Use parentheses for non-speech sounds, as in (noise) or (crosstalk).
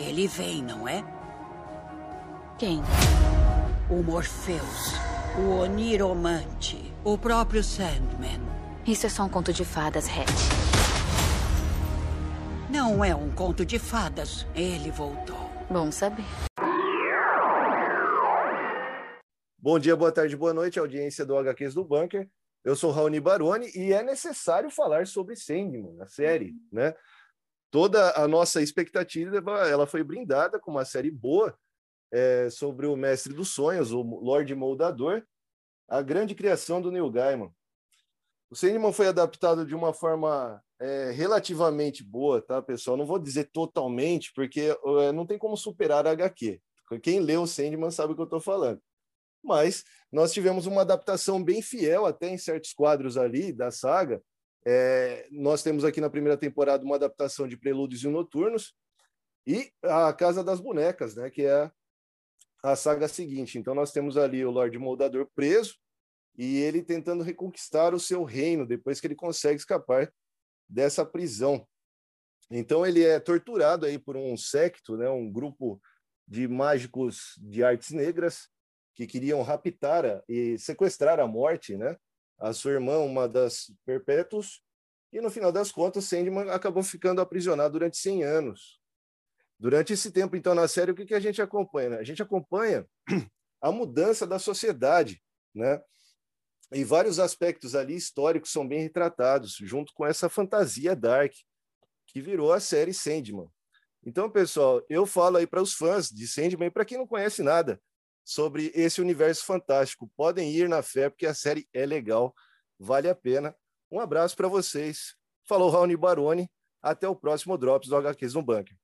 Ele vem, não é? Quem? O Morpheus, o Oniromante, o próprio Sandman. Isso é só um conto de fadas, Hatch. Não é um conto de fadas. Ele voltou. Bom saber. Bom dia, boa tarde, boa noite, audiência do HQs do Bunker. Eu sou Raoni Baroni e é necessário falar sobre Sandman, a série, né? Toda a nossa expectativa ela foi brindada com uma série boa é, sobre o Mestre dos Sonhos, o Lorde Moldador, a grande criação do Neil Gaiman. O Sandman foi adaptado de uma forma é, relativamente boa, tá, pessoal? Não vou dizer totalmente, porque é, não tem como superar a HQ. Quem leu o Sandman sabe o que eu estou falando mas nós tivemos uma adaptação bem fiel até em certos quadros ali da saga. É, nós temos aqui na primeira temporada uma adaptação de Prelúdios e Noturnos e a Casa das Bonecas, né, que é a saga seguinte. Então nós temos ali o Lorde Moldador preso e ele tentando reconquistar o seu reino depois que ele consegue escapar dessa prisão. Então ele é torturado aí por um secto, né, um grupo de mágicos de artes negras que queriam raptar e sequestrar a morte, né? A sua irmã, uma das perpétuos, e no final das contas, Sandman acabou ficando aprisionado durante 100 anos. Durante esse tempo, então, na série, o que, que a gente acompanha? Né? A gente acompanha (clears throat) a mudança da sociedade, né? E vários aspectos ali históricos são bem retratados, junto com essa fantasia dark que virou a série Sandman. Então, pessoal, eu falo aí para os fãs de Sandman, para quem não conhece nada, sobre esse universo fantástico. Podem ir na fé, porque a série é legal, vale a pena. Um abraço para vocês. Falou Raoni Baroni. Até o próximo Drops do HQs no Bunker.